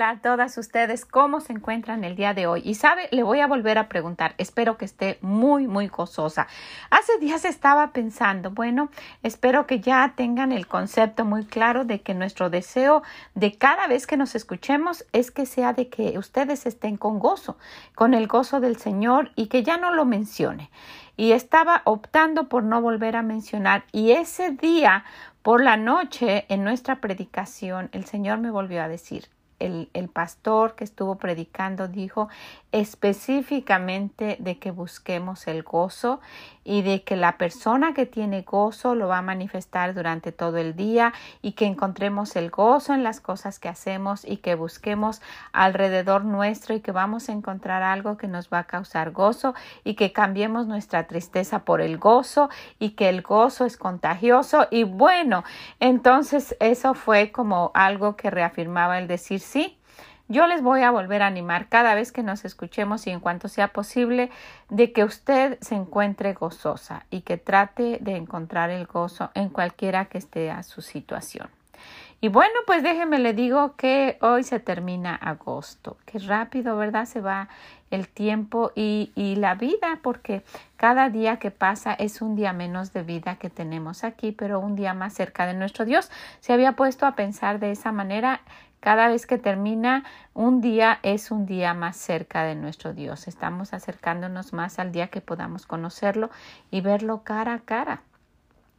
Hola a todas ustedes, ¿cómo se encuentran el día de hoy? Y sabe, le voy a volver a preguntar, espero que esté muy, muy gozosa. Hace días estaba pensando, bueno, espero que ya tengan el concepto muy claro de que nuestro deseo de cada vez que nos escuchemos es que sea de que ustedes estén con gozo, con el gozo del Señor y que ya no lo mencione. Y estaba optando por no volver a mencionar y ese día por la noche en nuestra predicación el Señor me volvió a decir, el, el, pastor que estuvo predicando dijo específicamente de que busquemos el gozo y de que la persona que tiene gozo lo va a manifestar durante todo el día y que encontremos el gozo en las cosas que hacemos y que busquemos alrededor nuestro y que vamos a encontrar algo que nos va a causar gozo y que cambiemos nuestra tristeza por el gozo y que el gozo es contagioso. Y bueno, entonces eso fue como algo que reafirmaba el decir sí, yo les voy a volver a animar cada vez que nos escuchemos y en cuanto sea posible de que usted se encuentre gozosa y que trate de encontrar el gozo en cualquiera que esté a su situación. Y bueno, pues déjeme le digo que hoy se termina agosto. Qué rápido, ¿verdad? Se va el tiempo y, y, la vida, porque cada día que pasa es un día menos de vida que tenemos aquí, pero un día más cerca de nuestro Dios. Se había puesto a pensar de esa manera cada vez que termina un día es un día más cerca de nuestro Dios. Estamos acercándonos más al día que podamos conocerlo y verlo cara a cara.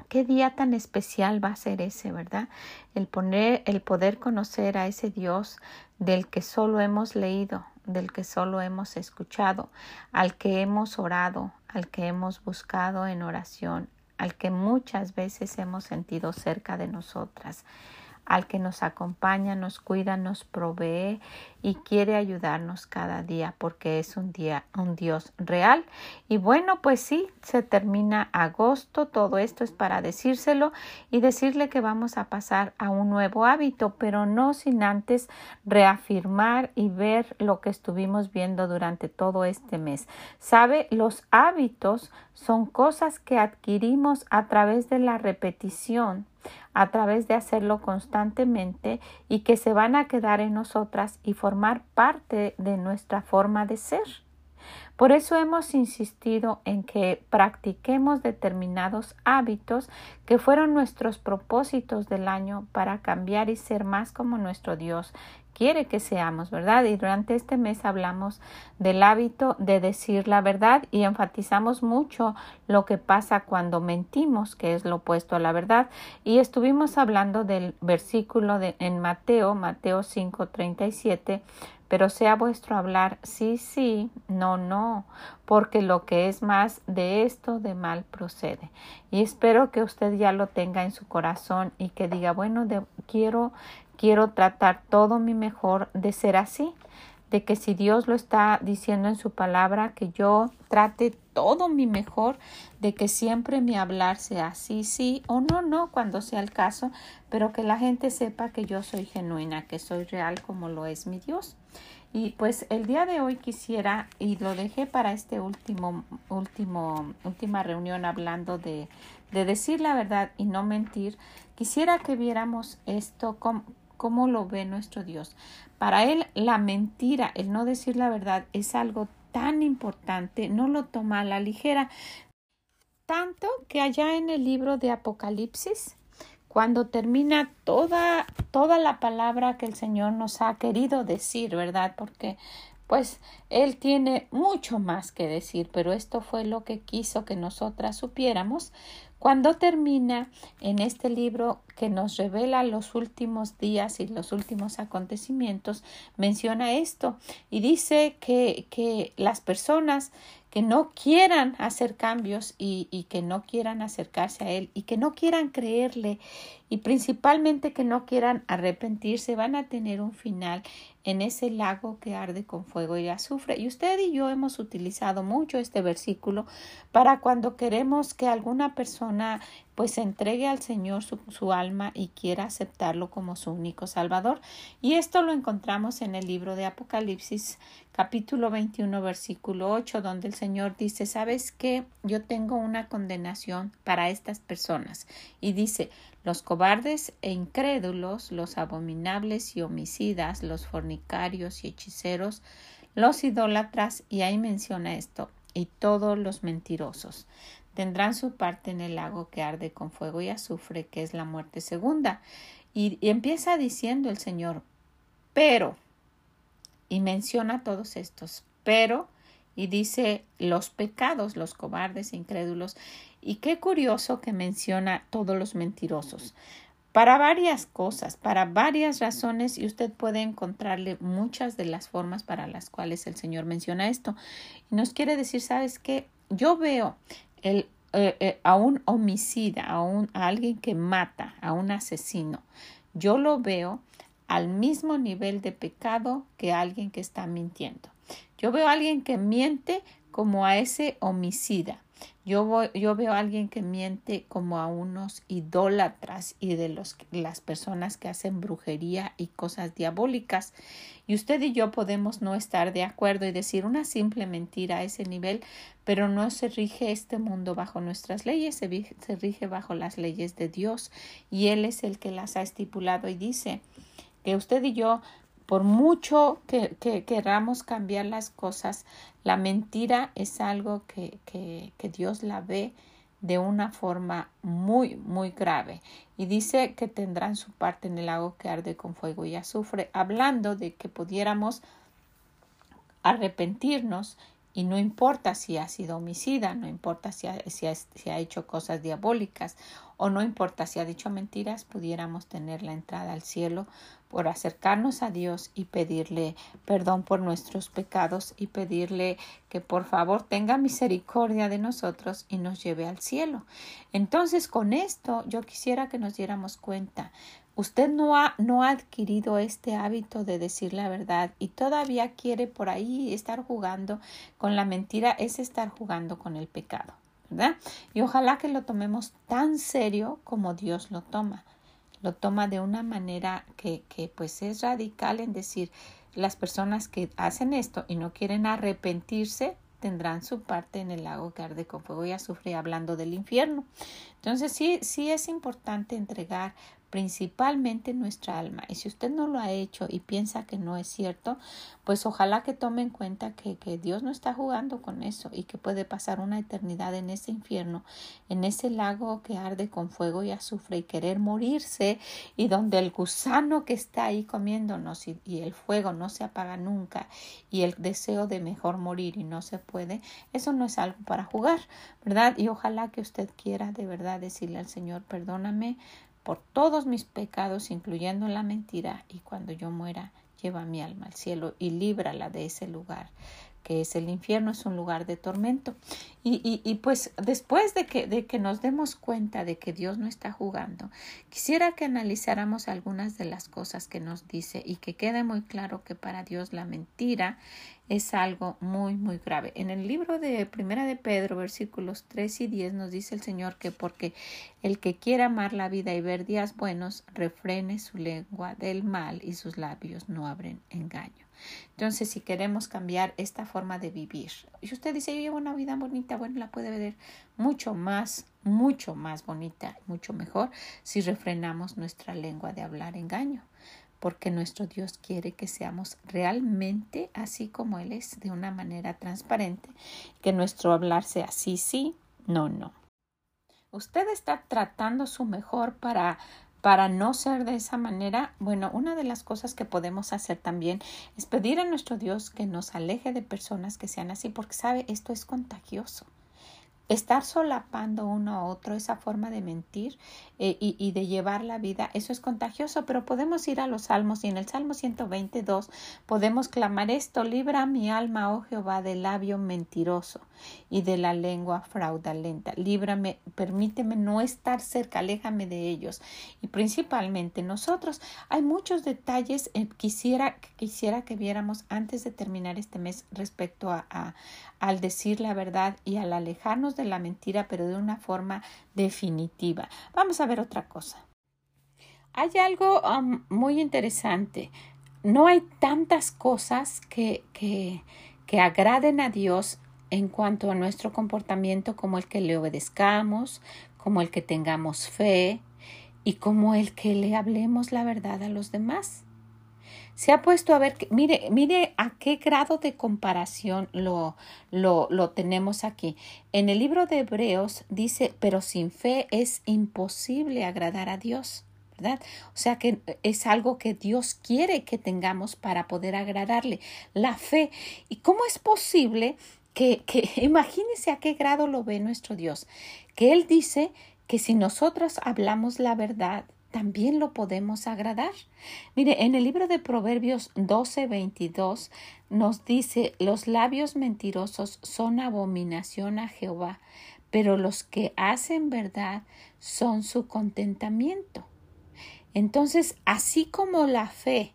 Qué día tan especial va a ser ese, ¿verdad? El poner, el poder conocer a ese Dios del que solo hemos leído, del que solo hemos escuchado, al que hemos orado, al que hemos buscado en oración, al que muchas veces hemos sentido cerca de nosotras al que nos acompaña, nos cuida, nos provee y quiere ayudarnos cada día porque es un día un Dios real. Y bueno, pues sí, se termina agosto, todo esto es para decírselo y decirle que vamos a pasar a un nuevo hábito, pero no sin antes reafirmar y ver lo que estuvimos viendo durante todo este mes. Sabe, los hábitos son cosas que adquirimos a través de la repetición a través de hacerlo constantemente y que se van a quedar en nosotras y formar parte de nuestra forma de ser. Por eso hemos insistido en que practiquemos determinados hábitos que fueron nuestros propósitos del año para cambiar y ser más como nuestro Dios quiere que seamos, ¿verdad? Y durante este mes hablamos del hábito de decir la verdad y enfatizamos mucho lo que pasa cuando mentimos, que es lo opuesto a la verdad. Y estuvimos hablando del versículo en Mateo, Mateo 5:37, pero sea vuestro hablar sí, sí, no, no, porque lo que es más de esto de mal procede. Y espero que usted ya lo tenga en su corazón y que diga, bueno, quiero quiero tratar todo mi mejor de ser así, de que si Dios lo está diciendo en su palabra, que yo trate todo mi mejor, de que siempre mi hablar sea así, sí o no, no, cuando sea el caso, pero que la gente sepa que yo soy genuina, que soy real como lo es mi Dios. Y pues el día de hoy quisiera, y lo dejé para este último, último, última reunión hablando de, de decir la verdad y no mentir, quisiera que viéramos esto como, cómo lo ve nuestro Dios. Para Él la mentira, el no decir la verdad, es algo tan importante, no lo toma a la ligera. Tanto que allá en el libro de Apocalipsis, cuando termina toda, toda la palabra que el Señor nos ha querido decir, ¿verdad? Porque pues Él tiene mucho más que decir, pero esto fue lo que quiso que nosotras supiéramos. Cuando termina en este libro que nos revela los últimos días y los últimos acontecimientos, menciona esto y dice que, que las personas que no quieran hacer cambios y, y, que no quieran acercarse a Él y que no quieran creerle y principalmente que no quieran arrepentirse van a tener un final en ese lago que arde con fuego y azufre. Y usted y yo hemos utilizado mucho este versículo para cuando queremos que alguna persona pues entregue al Señor su, su, alma y quiera aceptarlo como su único Salvador. Y esto lo encontramos en el libro de Apocalipsis capítulo 21 versículo 8 donde el Señor dice, ¿sabes qué? Yo tengo una condenación para estas personas. Y dice, los cobardes e incrédulos, los abominables y homicidas, los fornicarios y hechiceros, los idólatras, y ahí menciona esto, y todos los mentirosos. Tendrán su parte en el lago que arde con fuego y azufre, que es la muerte segunda. Y, empieza diciendo el Señor, pero, y menciona todos estos, pero, y dice los pecados, los cobardes e incrédulos, y qué curioso que menciona todos los mentirosos. Para varias cosas, para varias razones, y usted puede encontrarle muchas de las formas para las cuales el Señor menciona esto. Y nos quiere decir, ¿sabes qué? Yo veo el, eh, eh, a un homicida, a, un, a alguien que mata, a un asesino. Yo lo veo al mismo nivel de pecado que alguien que está mintiendo. Yo veo a alguien que miente como a ese homicida. Yo, veo a alguien que miente como a unos idólatras y de los, las personas que hacen brujería y cosas diabólicas. Y usted y yo podemos no estar de acuerdo y decir una simple mentira a ese nivel, pero no se rige este mundo bajo nuestras leyes, se rige bajo las leyes de Dios y Él es el que las ha estipulado y dice que usted y yo por mucho que, que, queramos cambiar las cosas, la mentira es algo que, que, Dios la ve de una forma muy, muy grave. Y dice que tendrán su parte en el lago que arde con fuego y azufre, hablando de que pudiéramos arrepentirnos y no importa si ha sido homicida, no importa si ha, hecho cosas diabólicas o no importa si ha dicho mentiras, pudiéramos tener la entrada al cielo por acercarnos a Dios y pedirle perdón por nuestros pecados y pedirle que por favor tenga misericordia de nosotros y nos lleve al cielo. Entonces con esto yo quisiera que nos diéramos cuenta usted no ha, no ha adquirido este hábito de decir la verdad y todavía quiere por ahí estar jugando con la mentira, es estar jugando con el pecado, Y ojalá que lo tomemos tan serio como Dios lo toma. Lo toma de una manera que, que pues es radical en decir las personas que hacen esto y no quieren arrepentirse tendrán su parte en el lago que arde con fuego y azufre hablando del infierno. Entonces sí, sí es importante entregar principalmente nuestra alma. Y si usted no lo ha hecho y piensa que no es cierto, pues ojalá que tome en cuenta que, que, Dios no está jugando con eso y que puede pasar una eternidad en ese infierno, en ese lago que arde con fuego y azufre y querer morirse y donde el gusano que está ahí comiéndonos y, y el fuego no se apaga nunca y el deseo de mejor morir y no se puede, eso no es algo para jugar, ¿verdad? Y ojalá que usted quiera de verdad decirle al Señor, perdóname, por todos mis pecados, incluyendo la mentira, y cuando yo muera, lleva mi alma al cielo y líbrala de ese lugar que es el infierno, es un lugar de tormento. Y, y, y, pues después de que, de que nos demos cuenta de que Dios no está jugando, quisiera que analizáramos algunas de las cosas que nos dice y que quede muy claro que para Dios la mentira es algo muy, muy grave. En el libro de Primera de Pedro, versículos 3 y 10, nos dice el Señor que porque el que quiera amar la vida y ver días buenos, refrene su lengua del mal y sus labios no abren engaño. Entonces, si queremos cambiar esta forma de vivir, y usted dice, yo llevo una vida bonita, bueno, la puede ver mucho más, mucho más bonita, mucho mejor si refrenamos nuestra lengua de hablar engaño porque nuestro Dios quiere que seamos realmente así como Él es, de una manera transparente, que nuestro hablar sea sí, sí, no, no. Usted está tratando su mejor para para no ser de esa manera, bueno, una de las cosas que podemos hacer también es pedir a nuestro Dios que nos aleje de personas que sean así, porque sabe, esto es contagioso. Estar solapando uno a otro, esa forma de mentir eh, y, y, de llevar la vida, eso es contagioso, pero podemos ir a los salmos y en el Salmo 122 podemos clamar esto, libra mi alma, oh Jehová, del labio mentiroso y de la lengua fraudulenta, líbrame, permíteme no estar cerca, aléjame de ellos y principalmente nosotros. Hay muchos detalles eh, quisiera, quisiera que viéramos antes de terminar este mes respecto a, a al decir la verdad y al alejarnos de la mentira, pero de una forma definitiva. Vamos a ver otra cosa. Hay algo um, muy interesante. No hay tantas cosas que, que, que agraden a Dios en cuanto a nuestro comportamiento como el que le obedezcamos, como el que tengamos fe y como el que le hablemos la verdad a los demás se ha puesto a ver, mire, mire a qué grado de comparación lo, lo, lo tenemos aquí. En el libro de Hebreos dice, pero sin fe es imposible agradar a Dios. ¿verdad? O sea que es algo que Dios quiere que tengamos para poder agradarle. La fe. ¿Y cómo es posible que, que imagínese a qué grado lo ve nuestro Dios? Que Él dice que si nosotros hablamos la verdad, también lo podemos agradar. Mire, en el libro de Proverbios 12, 22 nos dice, los labios mentirosos son abominación a Jehová, pero los que hacen verdad son su contentamiento. Entonces, así como la fe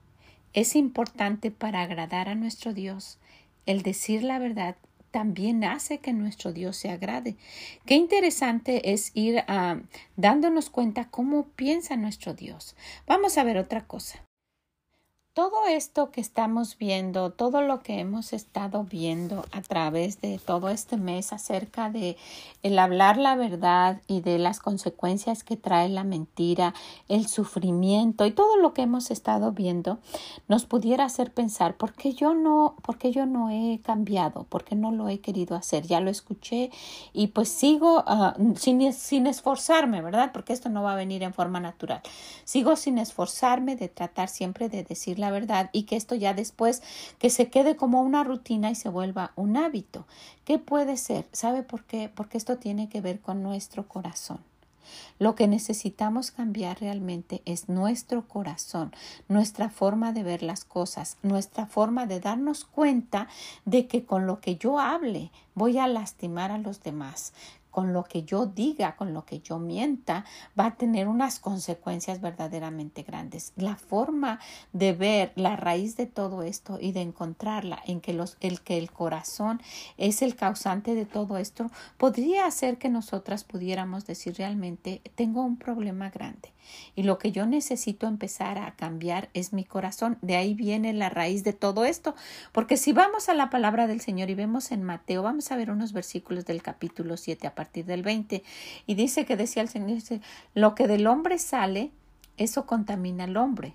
es importante para agradar a nuestro Dios, el decir la verdad también hace que nuestro Dios se agrade. Qué interesante es ir ah, dándonos cuenta cómo piensa nuestro Dios. Vamos a ver otra cosa. Todo esto que estamos viendo, todo lo que hemos estado viendo a través de todo este mes acerca de el hablar la verdad y de las consecuencias que trae la mentira, el sufrimiento y todo lo que hemos estado viendo, nos pudiera hacer pensar por qué yo no, por qué yo no he cambiado, por qué no lo he querido hacer. Ya lo escuché y pues sigo uh, sin, sin esforzarme, ¿verdad? Porque esto no va a venir en forma natural. Sigo sin esforzarme de tratar siempre de decir la verdad y que esto ya después que se quede como una rutina y se vuelva un hábito. ¿Qué puede ser? ¿Sabe por qué? Porque esto tiene que ver con nuestro corazón. Lo que necesitamos cambiar realmente es nuestro corazón, nuestra forma de ver las cosas, nuestra forma de darnos cuenta de que con lo que yo hable voy a lastimar a los demás, con lo que yo diga, con lo que yo mienta, va a tener unas consecuencias verdaderamente grandes. La forma de ver la raíz de todo esto y de encontrarla en que los, el que el corazón es el causante de todo esto, podría hacer que nosotras pudiéramos decir realmente tengo un problema grande y lo que yo necesito empezar a cambiar es mi corazón. De ahí viene la raíz de todo esto. Porque si vamos a la palabra del Señor y vemos en Mateo, vamos a ver unos versículos del capítulo 7 a partir del 20. Y dice que decía el Señor, lo que del hombre sale, eso contamina al hombre.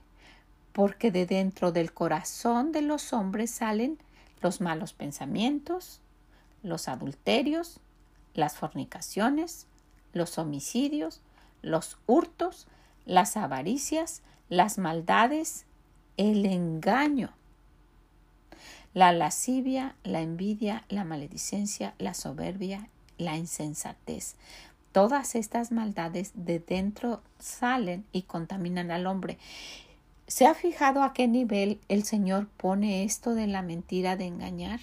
Porque de dentro del corazón de los hombres salen los malos pensamientos, los adulterios, las fornicaciones, los homicidios, los hurtos, las avaricias, las maldades, el engaño, la lascivia, la envidia, la maledicencia, la soberbia, la insensatez. Todas estas maldades de dentro salen y contaminan al hombre. ¿Se ha fijado a qué nivel el Señor pone esto de la mentira de engañar?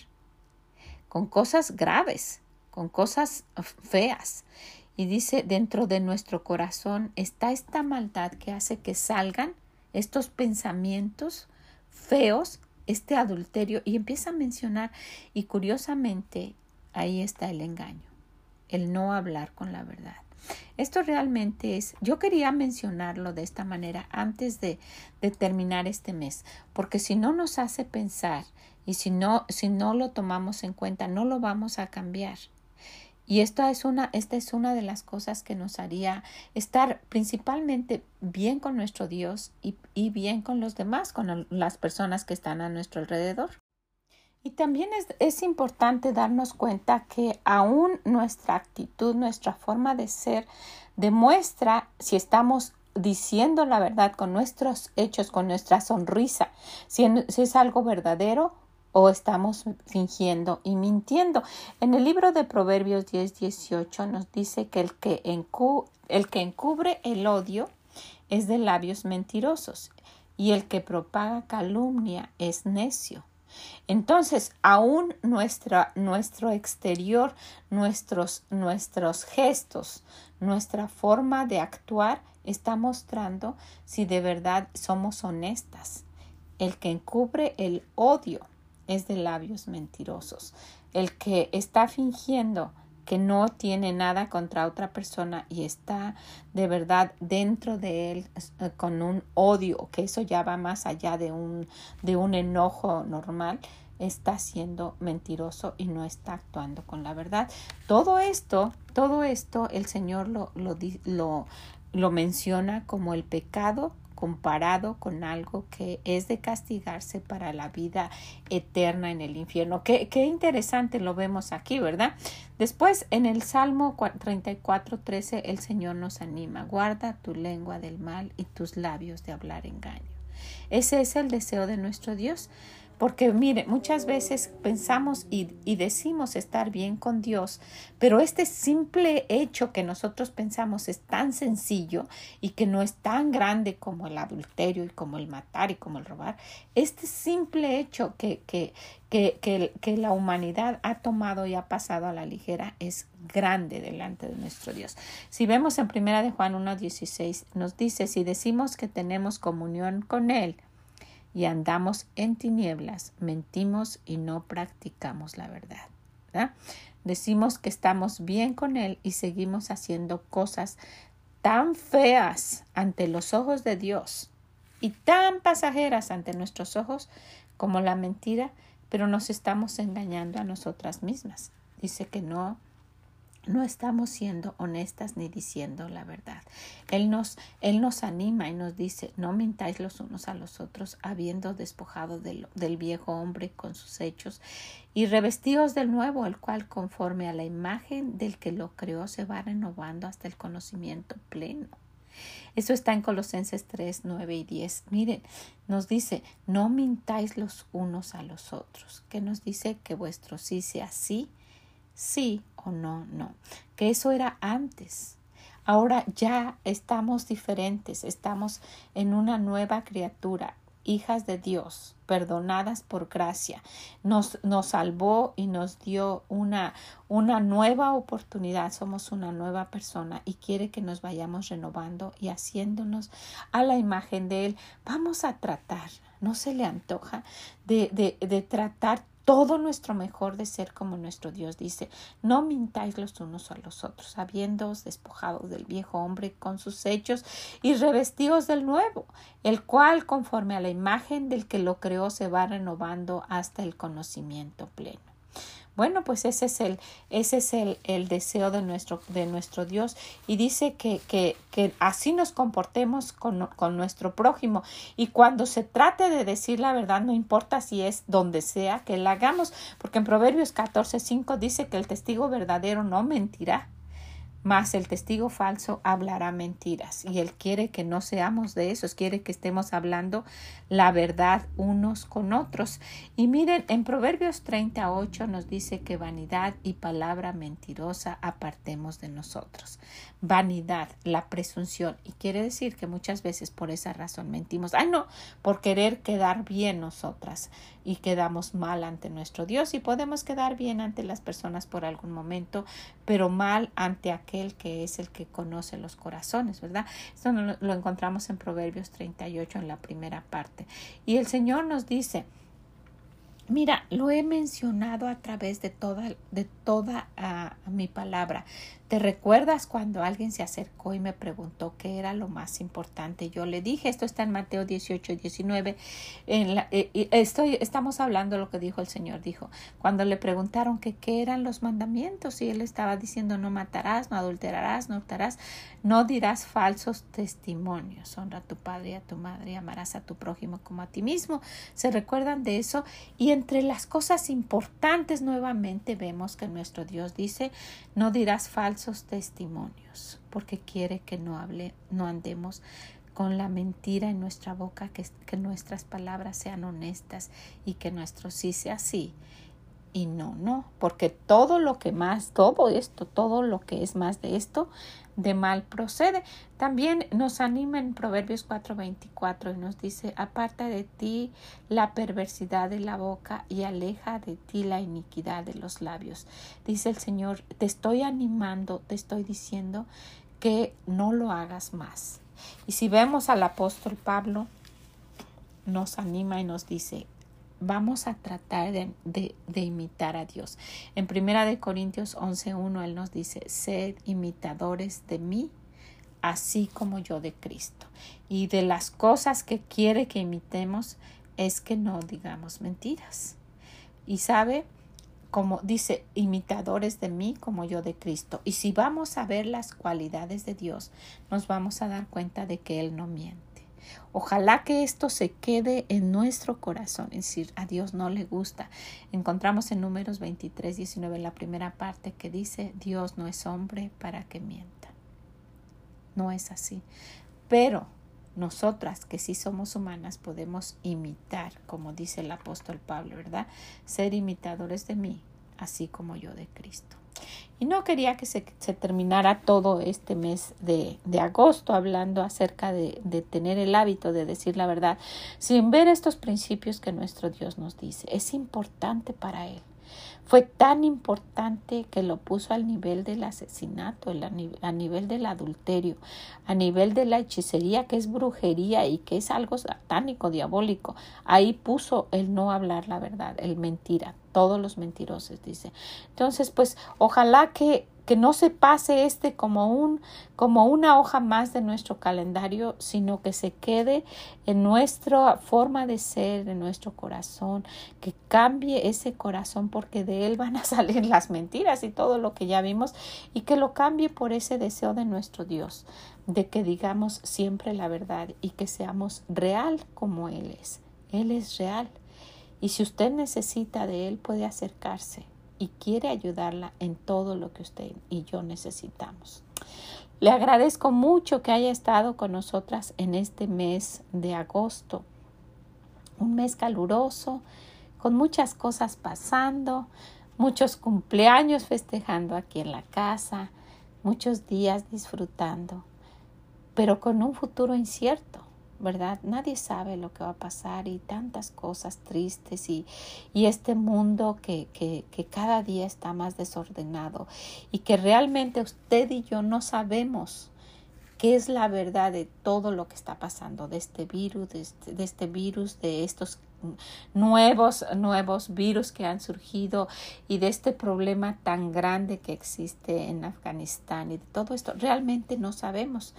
Con cosas graves, con cosas feas. Y dice, dentro de nuestro corazón está esta maldad que hace que salgan estos pensamientos feos, este adulterio, y empieza a mencionar, y curiosamente ahí está el engaño, el no hablar con la verdad. Esto realmente es, yo quería mencionarlo de esta manera antes de, terminar este mes, porque si no nos hace pensar y si no, si no lo tomamos en cuenta, no lo vamos a cambiar. Y esta es una, esta es una de las cosas que nos haría estar principalmente bien con nuestro Dios y, y bien con los demás, con las personas que están a nuestro alrededor. Y también es, es, importante darnos cuenta que aún nuestra actitud, nuestra forma de ser, demuestra si estamos diciendo la verdad con nuestros hechos, con nuestra sonrisa, si, si es algo verdadero o estamos fingiendo y mintiendo. En el libro de Proverbios 10, 18 nos dice que el que, encubre el odio es de labios mentirosos y el que propaga calumnia es necio. Entonces, aún nuestro exterior, nuestros, nuestros gestos, nuestra forma de actuar está mostrando si de verdad somos honestas. El que encubre el odio es de labios mentirosos. El que está fingiendo que no tiene nada contra otra persona y está de verdad dentro de él eh, con un odio, que eso ya va más allá de un, de un enojo normal, está siendo mentiroso y no está actuando con la verdad. Todo esto, todo esto el Señor lo, lo, lo, lo menciona como el pecado comparado con algo que es de castigarse para la vida eterna en el infierno. Qué, qué interesante lo vemos aquí, ¿verdad? Después, en el Salmo 34, 13, el Señor nos anima, guarda tu lengua del mal y tus labios de hablar engaño. Ese es el deseo de nuestro Dios. Porque mire, muchas veces pensamos y, y, decimos estar bien con Dios, pero este simple hecho que nosotros pensamos es tan sencillo y que no es tan grande como el adulterio y como el matar y como el robar, este simple hecho que, que, que, que, la humanidad ha tomado y ha pasado a la ligera es grande delante de nuestro Dios. Si vemos en primera de Juan 1.16, nos dice, si decimos que tenemos comunión con Él, y andamos en tinieblas, mentimos y no practicamos la verdad. Decimos que estamos bien con Él y seguimos haciendo cosas tan feas ante los ojos de Dios y tan pasajeras ante nuestros ojos como la mentira, pero nos estamos engañando a nosotras mismas. Dice que no no estamos siendo honestas ni diciendo la verdad. Él nos, él nos anima y nos dice, no mintáis los unos a los otros, habiendo despojado del, del viejo hombre con sus hechos, y revestidos del nuevo, el cual conforme a la imagen del que lo creó se va renovando hasta el conocimiento pleno. Eso está en Colosenses 3, 9 y 10. Miren, nos dice, no mintáis los unos a los otros, que nos dice que vuestro sí sea sí sí no, no. Que eso era antes. Ahora ya estamos diferentes, estamos en una nueva criatura, hijas de Dios, perdonadas por gracia. Nos, nos salvó y nos dio una, una nueva oportunidad. Somos una nueva persona y quiere que nos vayamos renovando y haciéndonos a la imagen de Él. Vamos a tratar, no se le antoja, de, de, de tratar todo nuestro mejor de ser como nuestro Dios dice. No mintáis los unos a los otros, habiéndoos despojados del viejo hombre con sus hechos y revestidos del nuevo, el cual conforme a la imagen del que lo creó se va renovando hasta el conocimiento pleno. Bueno, pues ese es el, ese es el, el deseo de nuestro, de nuestro Dios. Y dice que, que, que así nos comportemos con, con, nuestro prójimo. Y cuando se trate de decir la verdad, no importa si es donde sea que la hagamos, porque en Proverbios 14, 5 dice que el testigo verdadero no mentirá mas el testigo falso hablará mentiras y él quiere que no seamos de esos, quiere que estemos hablando la verdad unos con otros. Y miren, en Proverbios 38 nos dice que vanidad y palabra mentirosa apartemos de nosotros. Vanidad, la presunción, y quiere decir que muchas veces por esa razón mentimos. Ah, no, por querer quedar bien nosotras y quedamos mal ante nuestro Dios y podemos quedar bien ante las personas por algún momento, pero mal ante aquel que es el que conoce los corazones, ¿verdad? Esto lo encontramos en Proverbios 38 en la primera parte. Y el Señor nos dice, Mira, lo he mencionado a través de toda, de toda ah, mi palabra. ¿Te recuerdas cuando alguien se acercó y me preguntó qué era lo más importante? Yo le dije, esto está en Mateo 18, 19. En la, eh, estoy, estamos hablando de lo que dijo el Señor. Dijo, cuando le preguntaron qué eran los mandamientos y él estaba diciendo no matarás, no adulterarás, no hurtarás, no dirás falsos testimonios. Honra a tu padre y a tu madre y amarás a tu prójimo como a ti mismo. ¿Se recuerdan de eso? Y entre las cosas importantes nuevamente vemos que nuestro Dios dice, no dirás falsos testimonios, porque quiere que no hable, no andemos con la mentira en nuestra boca, que, que nuestras palabras sean honestas y que nuestro sí sea sí y no, no, porque todo lo que más, todo esto, todo lo que es más de esto, de mal procede. También nos anima en Proverbios 4:24 y nos dice, aparta de ti la perversidad de la boca y aleja de ti la iniquidad de los labios. Dice el Señor, te estoy animando, te estoy diciendo que no lo hagas más. Y si vemos al apóstol Pablo, nos anima y nos dice, vamos a tratar de, imitar a Dios. En Primera de Corintios 11.1 Él nos dice, sed imitadores de mí, así como yo de Cristo. Y de las cosas que quiere que imitemos es que no digamos mentiras. Y sabe, como dice, imitadores de mí como yo de Cristo. Y si vamos a ver las cualidades de Dios, nos vamos a dar cuenta de que Él no miente. Ojalá que esto se quede en nuestro corazón, es decir, a Dios no le gusta. Encontramos en números 23, 19 la primera parte que dice, Dios no es hombre para que mienta. No es así. Pero nosotras que sí somos humanas podemos imitar, como dice el apóstol Pablo, ¿verdad? Ser imitadores de mí, así como yo de Cristo. Y no quería que se, terminara todo este mes de, agosto hablando acerca de, de, tener el hábito de decir la verdad, sin ver estos principios que nuestro Dios nos dice. Es importante para Él. Fue tan importante que lo puso al nivel del asesinato, a nivel del adulterio, a nivel de la hechicería, que es brujería y que es algo satánico, diabólico. Ahí puso el no hablar la verdad, el mentira, todos los mentirosos, dice. Entonces, pues ojalá que que no se pase este como un como una hoja más de nuestro calendario, sino que se quede en nuestra forma de ser, en nuestro corazón, que cambie ese corazón porque de él van a salir las mentiras y todo lo que ya vimos y que lo cambie por ese deseo de nuestro Dios, de que digamos siempre la verdad y que seamos real como él es. Él es real. Y si usted necesita de él, puede acercarse y quiere ayudarla en todo lo que usted y yo necesitamos. Le agradezco mucho que haya estado con nosotras en este mes de agosto, un mes caluroso, con muchas cosas pasando, muchos cumpleaños festejando aquí en la casa, muchos días disfrutando, pero con un futuro incierto. ¿Verdad? Nadie sabe lo que va a pasar y tantas cosas tristes y, y este mundo que, que, cada día está más desordenado y que realmente usted y yo no sabemos qué es la verdad de todo lo que está pasando, de este virus, de este, de este virus, de estos nuevos, nuevos virus que han surgido y de este problema tan grande que existe en Afganistán y de todo esto. Realmente no sabemos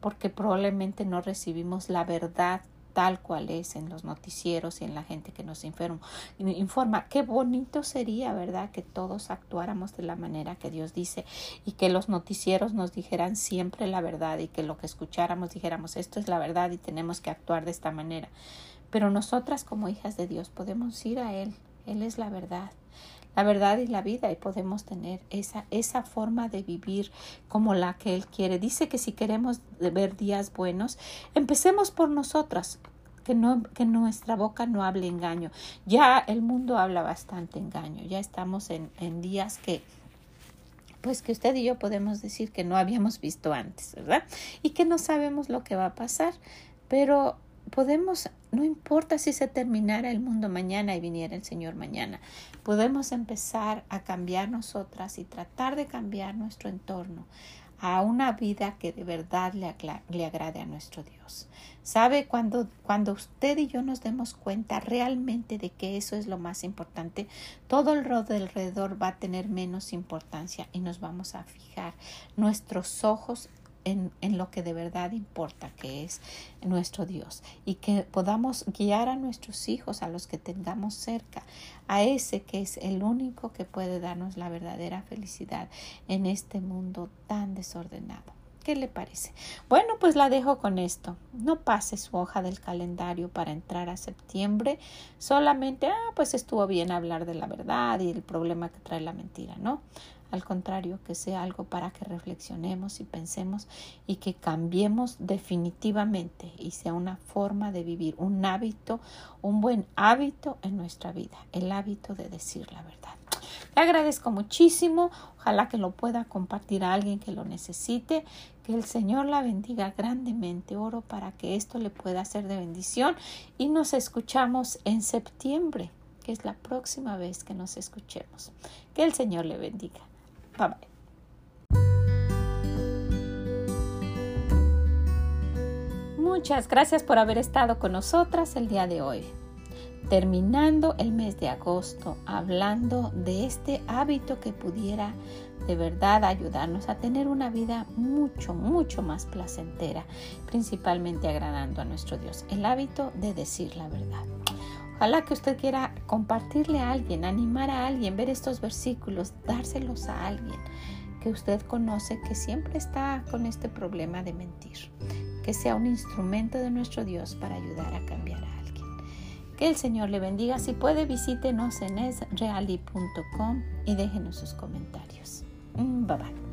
porque probablemente no recibimos la verdad tal cual es en los noticieros y en la gente que nos informa. informa. Qué bonito sería, ¿verdad?, que todos actuáramos de la manera que Dios dice y que los noticieros nos dijeran siempre la verdad y que lo que escucháramos dijéramos esto es la verdad y tenemos que actuar de esta manera. Pero nosotras como hijas de Dios podemos ir a Él. Él es la verdad la verdad y la vida y podemos tener esa, esa forma de vivir como la que Él quiere. Dice que si queremos ver días buenos, empecemos por nosotras. Que, no, que nuestra boca no hable engaño. Ya el mundo habla bastante engaño. Ya estamos en, en días que, pues que usted y yo podemos decir que no habíamos visto antes, ¿verdad? Y que no sabemos lo que va a pasar, pero podemos, no importa si se terminara el mundo mañana y viniera el Señor mañana, podemos empezar a cambiar nosotras y tratar de cambiar nuestro entorno a una vida que de verdad le, le agrade a nuestro Dios. ¿Sabe? Cuando, cuando usted y yo nos demos cuenta realmente de que eso es lo más importante, todo el rol alrededor va a tener menos importancia y nos vamos a fijar nuestros ojos en, en, lo que de verdad importa, que es nuestro Dios, y que podamos guiar a nuestros hijos, a los que tengamos cerca, a ese que es el único que puede darnos la verdadera felicidad en este mundo tan desordenado. ¿Qué le parece? Bueno, pues la dejo con esto. No pase su hoja del calendario para entrar a septiembre. Solamente, ah, pues estuvo bien hablar de la verdad y el problema que trae la mentira, ¿no? Al contrario, que sea algo para que reflexionemos y pensemos y que cambiemos definitivamente y sea una forma de vivir, un hábito, un buen hábito en nuestra vida, el hábito de decir la verdad. Le agradezco muchísimo. Ojalá que lo pueda compartir a alguien que lo necesite. Que el Señor la bendiga grandemente. Oro para que esto le pueda ser de bendición. Y nos escuchamos en septiembre, que es la próxima vez que nos escuchemos. Que el Señor le bendiga. Bye bye. Muchas gracias por haber estado con nosotras el día de hoy terminando el mes de agosto hablando de este hábito que pudiera de verdad ayudarnos a tener una vida mucho, mucho más placentera, principalmente agradando a nuestro Dios. El hábito de decir la verdad. Ojalá que usted quiera compartirle a alguien, animar a alguien, ver estos versículos, dárselos a alguien que usted conoce que siempre está con este problema de mentir. Que sea un instrumento de nuestro Dios para ayudar a cambiar a que el Señor le bendiga. Si puede, visítenos en esreali.com y déjenos sus comentarios. Mm, bye bye.